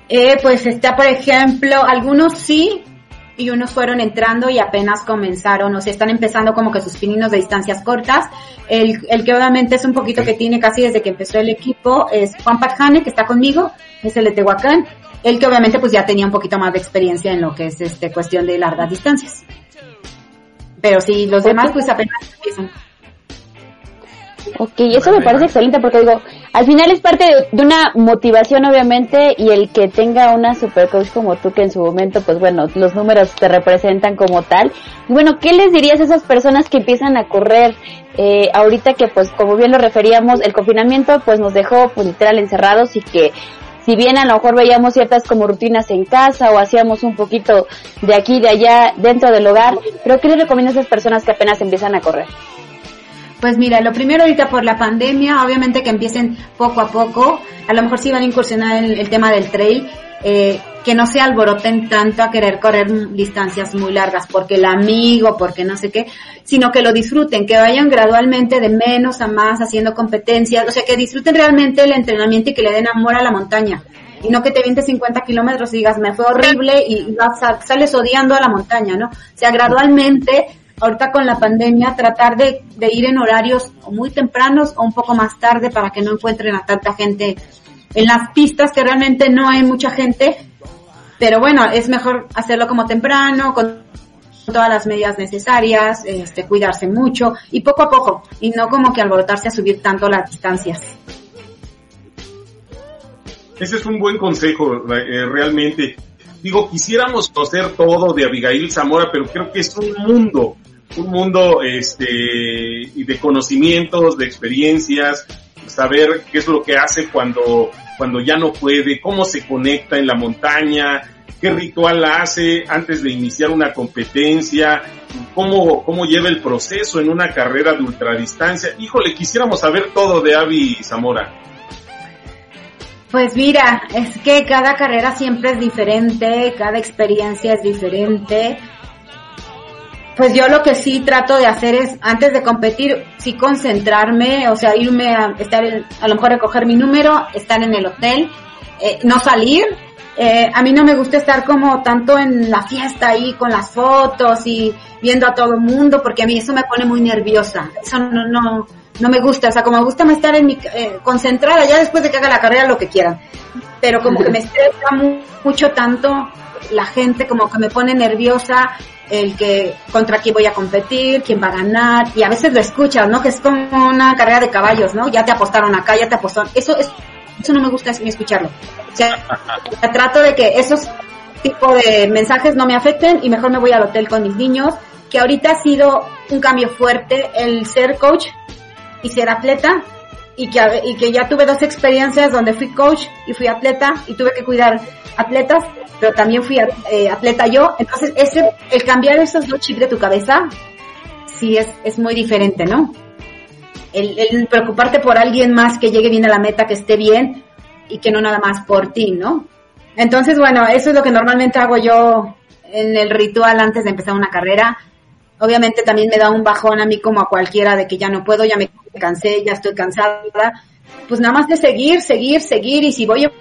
Eh, pues está, por ejemplo, algunos sí, y unos fueron entrando y apenas comenzaron, o sea, están empezando como que sus pininos de distancias cortas. El, el que obviamente es un poquito que tiene casi desde que empezó el equipo es Juan Patjane, que está conmigo, es el de Tehuacán. El que obviamente pues ya tenía un poquito más de experiencia en lo que es este cuestión de largas distancias. Pero sí, los demás pues apenas empiezan. Ok, eso me parece excelente porque digo, al final es parte de, una motivación obviamente y el que tenga una super coach como tú que en su momento pues bueno, los números te representan como tal. Y bueno, ¿qué les dirías a esas personas que empiezan a correr eh, ahorita que pues como bien lo referíamos, el confinamiento pues nos dejó pues literal encerrados y que si bien a lo mejor veíamos ciertas como rutinas en casa o hacíamos un poquito de aquí y de allá dentro del hogar, pero ¿qué les recomiendas a esas personas que apenas empiezan a correr? Pues mira, lo primero ahorita por la pandemia, obviamente que empiecen poco a poco, a lo mejor sí van a incursionar en el tema del trail, eh, que no se alboroten tanto a querer correr distancias muy largas porque el amigo, porque no sé qué, sino que lo disfruten, que vayan gradualmente de menos a más haciendo competencias, o sea, que disfruten realmente el entrenamiento y que le den amor a la montaña. Y no que te vientes 50 kilómetros y digas, me fue horrible y vas a, sales odiando a la montaña, ¿no? O sea, gradualmente ahorita con la pandemia, tratar de, ir en horarios muy tempranos o un poco más tarde para que no encuentren a tanta gente en las pistas que realmente no hay mucha gente, pero bueno, es mejor hacerlo como temprano, con todas las medidas necesarias, este, cuidarse mucho y poco a poco, y no como que alborotarse a subir tanto las distancias. Ese es un buen consejo, eh, realmente. Digo, quisiéramos conocer todo de Abigail Zamora, pero creo que es un mundo un mundo este, de conocimientos, de experiencias, saber qué es lo que hace cuando, cuando ya no puede, cómo se conecta en la montaña, qué ritual hace antes de iniciar una competencia, cómo, cómo lleva el proceso en una carrera de ultradistancia. Híjole, quisiéramos saber todo de Avi Zamora. Pues mira, es que cada carrera siempre es diferente, cada experiencia es diferente pues yo lo que sí trato de hacer es, antes de competir, sí concentrarme, o sea, irme a estar, a lo mejor recoger mi número, estar en el hotel, eh, no salir. Eh, a mí no me gusta estar como tanto en la fiesta ahí con las fotos y viendo a todo el mundo, porque a mí eso me pone muy nerviosa. Eso no, no, no me gusta. O sea, como me gusta estar en mi, eh, concentrada ya después de que haga la carrera lo que quieran. Pero como que me estresa mucho tanto la gente, como que me pone nerviosa el que contra quién voy a competir, quién va a ganar, y a veces lo escuchas, ¿no? Que es como una carrera de caballos, ¿no? Ya te apostaron acá, ya te apostaron. Eso es, eso no me gusta ni escucharlo. O sea, trato de que esos tipos de mensajes no me afecten y mejor me voy al hotel con mis niños, que ahorita ha sido un cambio fuerte el ser coach y ser atleta y que, y que ya tuve dos experiencias donde fui coach y fui atleta y tuve que cuidar atletas pero también fui eh, atleta yo. Entonces, ese, el cambiar esos dos chips de tu cabeza, sí es, es muy diferente, ¿no? El, el, preocuparte por alguien más que llegue bien a la meta, que esté bien y que no nada más por ti, ¿no? Entonces, bueno, eso es lo que normalmente hago yo en el ritual antes de empezar una carrera. Obviamente también me da un bajón a mí como a cualquiera de que ya no puedo, ya me cansé, ya estoy cansada. Pues nada más de seguir, seguir, seguir y si voy a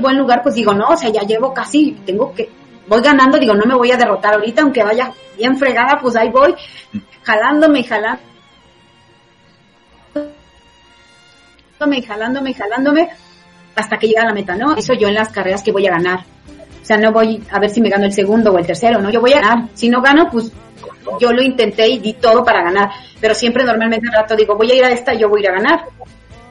buen lugar, pues digo, no, o sea, ya llevo casi, tengo que, voy ganando, digo, no me voy a derrotar ahorita, aunque vaya bien fregada, pues ahí voy, jalándome y jalándome y jalándome y jalándome hasta que llega a la meta, ¿no? Eso yo en las carreras que voy a ganar. O sea, no voy a ver si me gano el segundo o el tercero, ¿no? Yo voy a ganar. Si no gano, pues yo lo intenté y di todo para ganar. Pero siempre normalmente el rato digo, voy a ir a esta y yo voy a ir a ganar.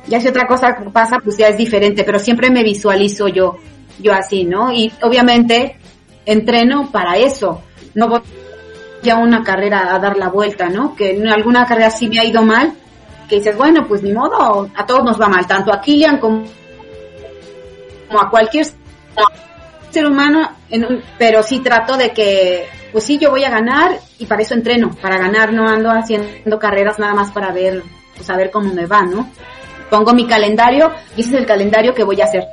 Ya si otra cosa pasa, pues ya es diferente, pero siempre me visualizo yo, yo así, ¿no? Y obviamente entreno para eso. No voy a una carrera a dar la vuelta, ¿no? Que en alguna carrera sí me ha ido mal, que dices, bueno, pues ni modo, a todos nos va mal, tanto a Kilian como, a cualquier ser humano, pero sí trato de que, pues sí, yo voy a ganar y para eso entreno, para ganar, no ando haciendo carreras nada más para ver, pues a ver cómo me va, ¿no? pongo mi calendario y ese es el calendario que voy a hacer.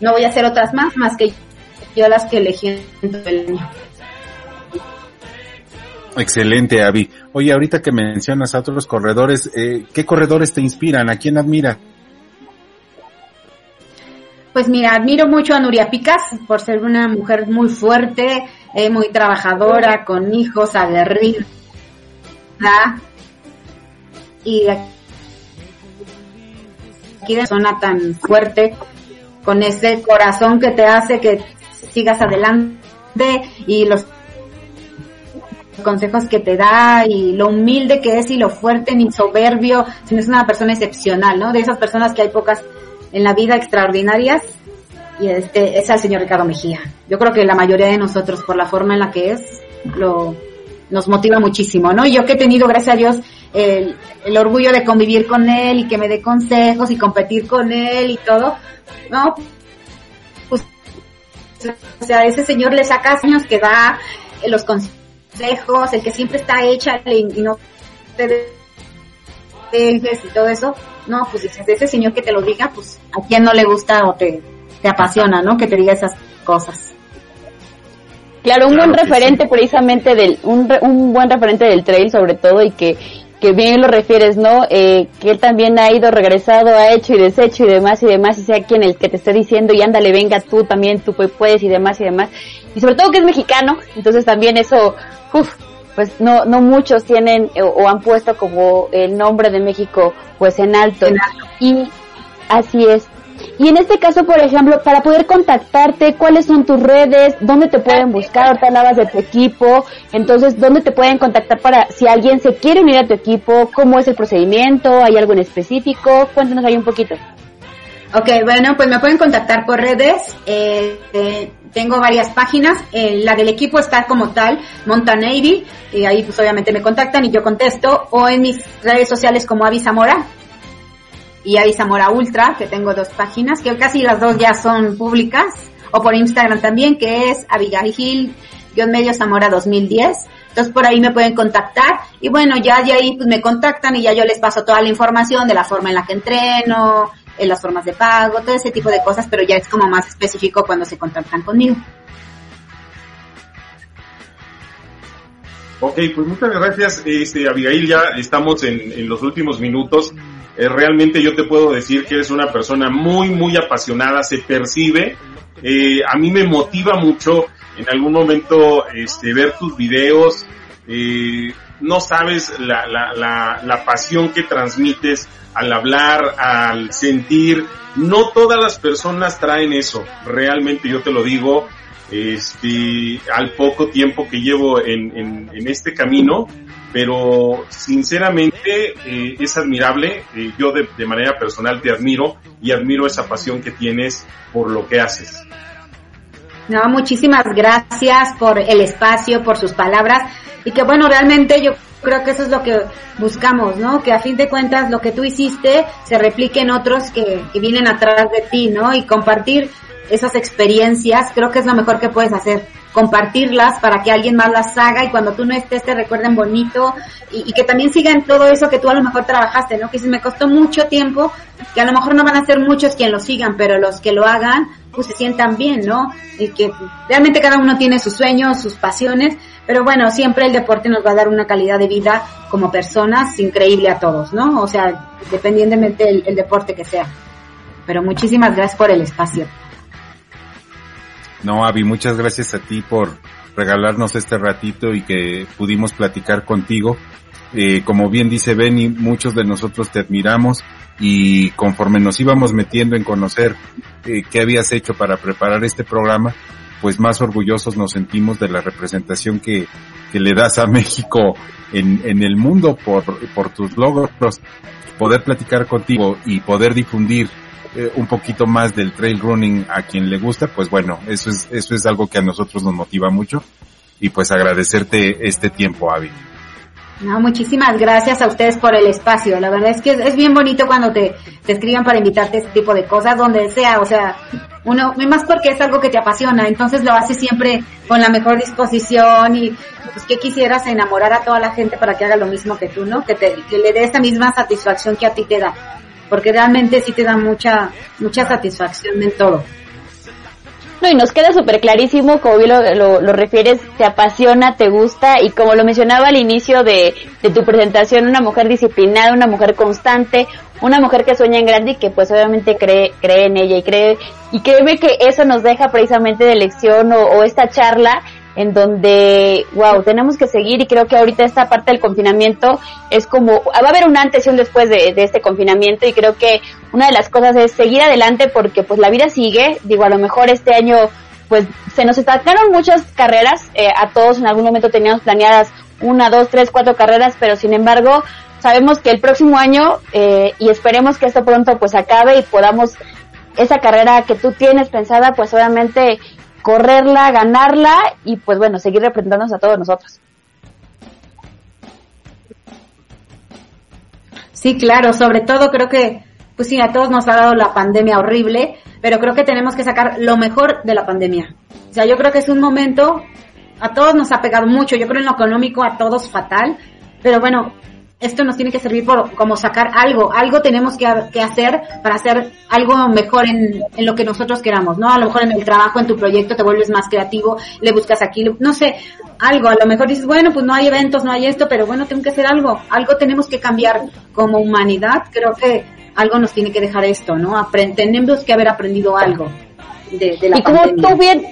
No voy a hacer otras más, más que yo las que elegí en el año. Excelente, Avi. Oye, ahorita que mencionas a otros corredores, eh, ¿qué corredores te inspiran? ¿A quién admira? Pues mira, admiro mucho a Nuria Picas por ser una mujer muy fuerte, eh, muy trabajadora, con hijos, aguerrida. Y aquí de zona tan fuerte, con ese corazón que te hace que sigas adelante y los consejos que te da y lo humilde que es y lo fuerte ni soberbio, sino es una persona excepcional, ¿no? De esas personas que hay pocas en la vida extraordinarias y este es el señor Ricardo Mejía. Yo creo que la mayoría de nosotros por la forma en la que es lo nos motiva muchísimo, ¿no? Y yo que he tenido, gracias a Dios, el, el orgullo de convivir con él y que me dé consejos y competir con él y todo, ¿no? Pues, o sea, ese señor le saca años que da los consejos, el que siempre está hecha y no te dejes y todo eso, no, pues ese señor que te lo diga, pues a quien no le gusta o te, te apasiona, ¿no? Que te diga esas cosas. Claro, un buen referente precisamente del, un, un buen referente del trail sobre todo y que, que bien lo refieres, ¿no? Eh, que él también ha ido, regresado, ha hecho y deshecho y demás y demás y sea quien el que te esté diciendo y ándale, venga tú también, tú puedes y demás y demás. Y sobre todo que es mexicano, entonces también eso, uff, pues no, no muchos tienen o, o, han puesto como el nombre de México pues en alto. En alto. Y así es. Y en este caso, por ejemplo, para poder contactarte, ¿cuáles son tus redes? ¿Dónde te pueden buscar? Ahorita hablabas de tu equipo. Entonces, ¿dónde te pueden contactar para si alguien se quiere unir a tu equipo? ¿Cómo es el procedimiento? ¿Hay algo en específico? Cuéntanos ahí un poquito. Ok, bueno, pues me pueden contactar por redes. Eh, eh, tengo varias páginas. Eh, la del equipo está como tal, Montanavy. Y ahí pues obviamente me contactan y yo contesto. O en mis redes sociales como Avi Zamora y Avi Zamora Ultra, que tengo dos páginas, que casi las dos ya son públicas, o por Instagram también, que es Abigail, medio Zamora 2010. Entonces por ahí me pueden contactar y bueno, ya de ahí pues me contactan y ya yo les paso toda la información de la forma en la que entreno, en las formas de pago, todo ese tipo de cosas, pero ya es como más específico cuando se contactan conmigo. Ok, pues muchas gracias, este, Abigail, ya estamos en, en los últimos minutos. Eh, realmente yo te puedo decir que eres una persona muy, muy apasionada, se percibe. Eh, a mí me motiva mucho en algún momento este, ver tus videos. Eh, no sabes la, la, la, la pasión que transmites al hablar, al sentir. No todas las personas traen eso. Realmente yo te lo digo. Este, al poco tiempo que llevo en, en, en este camino, pero sinceramente eh, es admirable. Eh, yo de, manera personal te admiro y admiro esa pasión que tienes por lo que haces. No, muchísimas gracias por el espacio, por sus palabras y que bueno, realmente yo creo que eso es lo que buscamos, ¿no? Que a fin de cuentas lo que tú hiciste se replique en otros que, que vienen atrás de ti, ¿no? Y compartir esas experiencias creo que es lo mejor que puedes hacer compartirlas para que alguien más las haga y cuando tú no estés te recuerden bonito y, que también sigan todo eso que tú a lo mejor trabajaste, ¿no? Que si me costó mucho tiempo, que a lo mejor no van a ser muchos quien lo sigan, pero los que lo hagan, pues se sientan bien, ¿no? Y que realmente cada uno tiene sus sueños, sus pasiones, pero bueno, siempre el deporte nos va a dar una calidad de vida como personas increíble a todos, ¿no? O sea, dependientemente del el deporte que sea. Pero muchísimas gracias por el espacio. No, Avi, muchas gracias a ti por regalarnos este ratito y que pudimos platicar contigo. Eh, como bien dice Benny, muchos de nosotros te admiramos y conforme nos íbamos metiendo en conocer eh, qué habías hecho para preparar este programa, pues más orgullosos nos sentimos de la representación que, que le das a México en, en el mundo por, por tus logros. Poder platicar contigo y poder difundir eh, un poquito más del trail running a quien le gusta, pues bueno, eso es, eso es algo que a nosotros nos motiva mucho y pues agradecerte este tiempo, Avi. No, muchísimas gracias a ustedes por el espacio. La verdad es que es, bien bonito cuando te, te escriban para invitarte a este tipo de cosas, donde sea, o sea, uno, más porque es algo que te apasiona, entonces lo haces siempre con la mejor disposición y pues que quisieras enamorar a toda la gente para que haga lo mismo que tú, ¿no? Que te, que le dé esta misma satisfacción que a ti te da porque realmente sí te da mucha, mucha satisfacción en todo. No, y nos queda súper clarísimo, como bien lo, lo, refieres, te apasiona, te gusta, y como lo mencionaba al inicio de, de tu presentación, una mujer disciplinada, una mujer constante, una mujer que sueña en grande y que pues obviamente cree, cree en ella y cree, y créeme que eso nos deja precisamente de lección o, o esta charla en donde, wow, tenemos que seguir y creo que ahorita esta parte del confinamiento es como, va a haber un antes y un después de, este confinamiento y creo que una de las cosas es seguir adelante porque pues la vida sigue, digo, a lo mejor este año pues se nos estancaron muchas carreras, eh, a todos en algún momento teníamos planeadas una, dos, tres, cuatro carreras, pero sin embargo sabemos que el próximo año eh, y esperemos que esto pronto pues acabe y podamos esa carrera que tú tienes pensada pues obviamente correrla, ganarla y pues bueno, seguir representándonos a todos nosotros. Sí, claro, sobre todo creo que, pues sí, a todos nos ha dado la pandemia horrible, pero creo que tenemos que sacar lo mejor de la pandemia. O sea, yo creo que es un momento, a todos nos ha pegado mucho, yo creo en lo económico a todos fatal, pero bueno, esto nos tiene que servir por como sacar algo, algo tenemos que, hacer para hacer algo mejor en, en, lo que nosotros queramos, ¿no? A lo mejor en el trabajo, en tu proyecto te vuelves más creativo, le buscas aquí, no sé, algo, a lo mejor dices, bueno, pues no hay eventos, no hay esto, pero bueno, tengo que hacer algo, algo tenemos que cambiar como humanidad, creo que algo nos tiene que dejar esto, ¿no? Aprend tenemos que haber aprendido algo de, de la y como tú bien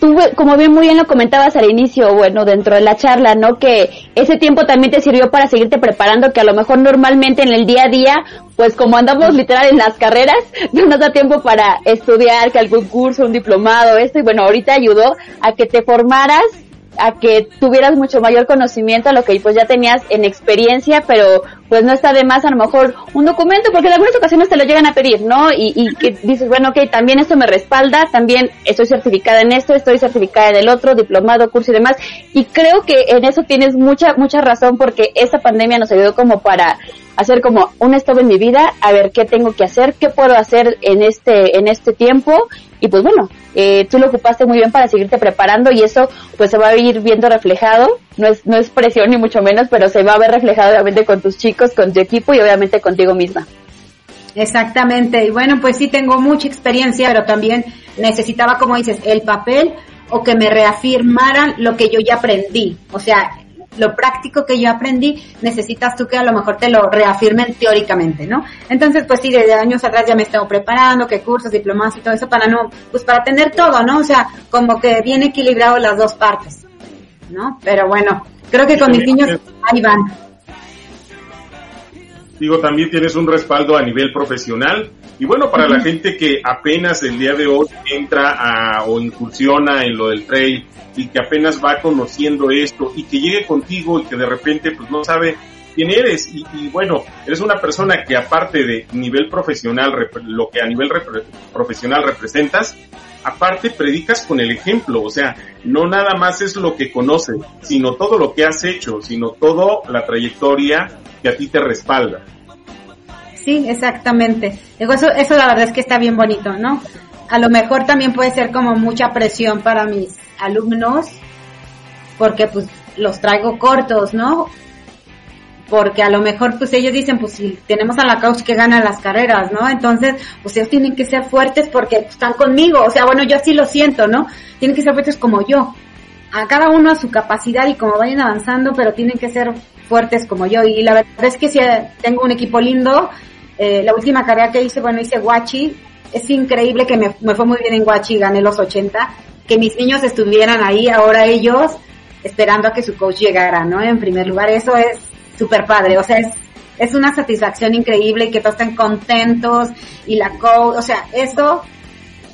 tú, como bien muy bien lo comentabas al inicio, bueno, dentro de la charla, ¿no? Que ese tiempo también te sirvió para seguirte preparando, que a lo mejor normalmente en el día a día, pues como andamos literal en las carreras, no nos da tiempo para estudiar, que algún curso, un diplomado, esto, y bueno, ahorita ayudó a que te formaras a que tuvieras mucho mayor conocimiento a lo que pues ya tenías en experiencia, pero pues no está de más a lo mejor un documento, porque en algunas ocasiones te lo llegan a pedir, ¿no? Y, y que dices, bueno, ok, también esto me respalda, también estoy certificada en esto, estoy certificada en el otro, diplomado, curso y demás, y creo que en eso tienes mucha, mucha razón porque esta pandemia nos ayudó como para hacer como un stop en mi vida, a ver qué tengo que hacer, qué puedo hacer en este, en este tiempo, y pues bueno, eh, tú lo ocupaste muy bien para seguirte preparando y eso pues se va a ir viendo reflejado, no es, no es presión ni mucho menos, pero se va a ver reflejado obviamente con tus chicos, con tu equipo y obviamente contigo misma. Exactamente, y bueno, pues sí tengo mucha experiencia, pero también necesitaba, como dices, el papel o que me reafirmaran lo que yo ya aprendí. O sea, lo práctico que yo aprendí, necesitas tú que a lo mejor te lo reafirmen teóricamente, ¿no? Entonces, pues sí, desde años atrás ya me he estado preparando, que cursos, diplomas y todo eso para no, pues para tener todo, ¿no? O sea, como que bien equilibrado las dos partes, ¿no? Pero bueno, creo que con mis niños ahí van. Digo, también tienes un respaldo a nivel profesional. Y bueno, para la gente que apenas el día de hoy entra a, o incursiona en lo del trail y que apenas va conociendo esto y que llegue contigo y que de repente pues no sabe quién eres. Y, y bueno, eres una persona que aparte de nivel profesional, lo que a nivel profesional representas, aparte predicas con el ejemplo, o sea, no nada más es lo que conoces, sino todo lo que has hecho, sino todo la trayectoria que a ti te respalda. Sí, exactamente. Eso, eso la verdad es que está bien bonito, ¿no? A lo mejor también puede ser como mucha presión para mis alumnos, porque pues los traigo cortos, ¿no? Porque a lo mejor pues ellos dicen, pues si tenemos a la coach que gana las carreras, ¿no? Entonces, pues ellos tienen que ser fuertes porque están conmigo, o sea, bueno, yo así lo siento, ¿no? Tienen que ser fuertes como yo. A cada uno a su capacidad y como vayan avanzando, pero tienen que ser fuertes como yo. Y la verdad es que si tengo un equipo lindo, eh, la última carrera que hice, bueno, hice Guachi, es increíble que me, me fue muy bien en Guachi, gané los 80, que mis niños estuvieran ahí, ahora ellos, esperando a que su coach llegara, ¿no? En primer lugar, eso es súper padre, o sea, es, es una satisfacción increíble que todos estén contentos y la coach, o sea, eso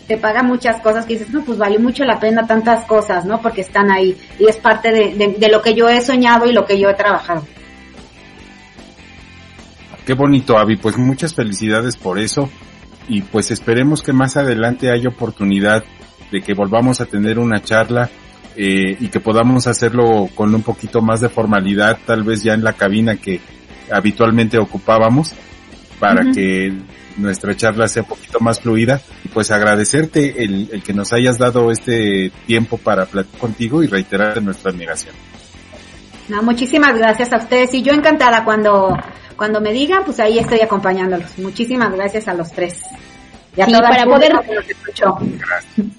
te paga muchas cosas que dices, no, pues vale mucho la pena tantas cosas, ¿no? Porque están ahí y es parte de lo que yo he soñado y lo que yo he trabajado. Qué bonito, Avi. Pues muchas felicidades por eso. Y pues esperemos que más adelante haya oportunidad de que volvamos a tener una charla eh, y que podamos hacerlo con un poquito más de formalidad, tal vez ya en la cabina que habitualmente ocupábamos, para uh -huh. que nuestra charla sea un poquito más fluida. Y pues agradecerte el, el que nos hayas dado este tiempo para platicar contigo y reiterar nuestra admiración. No, muchísimas gracias a ustedes y yo encantada cuando, cuando me digan, pues ahí estoy acompañándolos. Muchísimas gracias a los tres. sí, para poder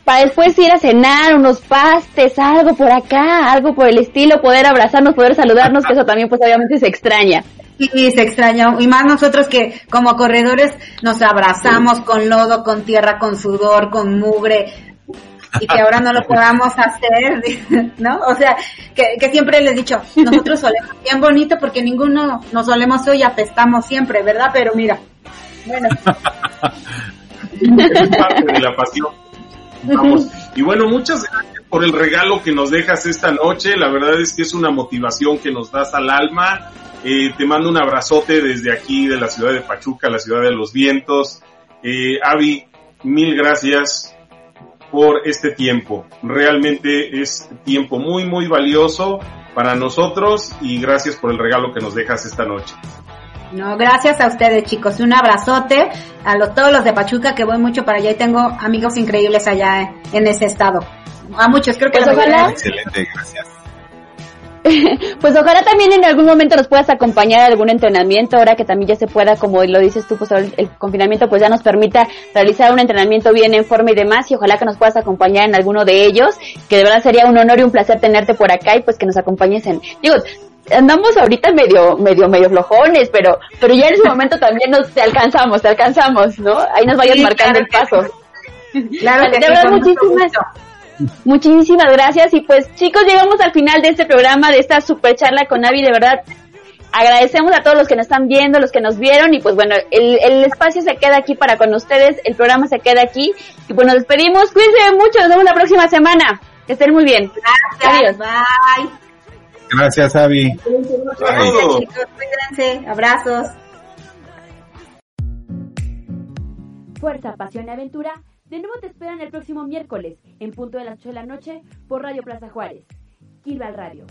para después ir a cenar unos pastes, algo por acá, algo por el estilo, poder abrazarnos, poder saludarnos, que eso también pues obviamente se extraña. Sí, se extraña. Y más nosotros que como corredores nos abrazamos con lodo, con tierra, con sudor, con mugre y que ahora no lo podamos hacer, ¿no? O sea, que, que siempre les he dicho, nosotros solemos bien bonito porque ninguno nos solemos hoy y apestamos siempre, ¿verdad? Pero mira, bueno. es parte de la pasión. Vamos. Y bueno, muchas gracias por el regalo que nos dejas esta noche. La verdad es que es una motivación que nos das al alma. Eh, te mando un abrazote desde aquí, de la ciudad de Pachuca, la ciudad de los vientos. Eh, Avi, mil gracias por este tiempo. Realmente es tiempo muy, muy valioso para nosotros y gracias por el regalo que nos dejas esta noche. No, gracias a ustedes, chicos. Un abrazote a los, todos los de Pachuca, que voy mucho para allá y tengo amigos increíbles allá en ese estado. A muchos, creo que pues ojalá. Excelente, gracias. pues ojalá también en algún momento nos puedas acompañar a algún entrenamiento, ahora que también ya se pueda, como lo dices tú, pues el, el, confinamiento pues ya nos permita realizar un entrenamiento bien en forma y demás, y ojalá que nos puedas acompañar en alguno de ellos, que de verdad sería un honor y un placer tenerte por acá y pues que nos acompañes en, digo, andamos ahorita medio, medio, medio flojones, pero, pero ya en ese momento también nos te alcanzamos, te alcanzamos, ¿no? Ahí nos vayas marcando el paso. Claro que de verdad, muchísimas, muchísimas gracias. Y pues chicos, llegamos al final de este programa, de esta super charla con Avi, de verdad. Agradecemos a todos los que nos están viendo, los que nos vieron y pues bueno, el, el espacio se queda aquí para con ustedes, el programa se queda aquí y pues nos despedimos, cuídense mucho, nos vemos la próxima semana, que estén muy bien. Gracias, Adiós. bye. Gracias, Avi. Gracias, chicos. Cuídense. Abrazos. Fuerza, pasión y aventura. De nuevo te esperan el próximo miércoles, en punto de las 8 de la noche, por Radio Plaza Juárez. Kilval Radio.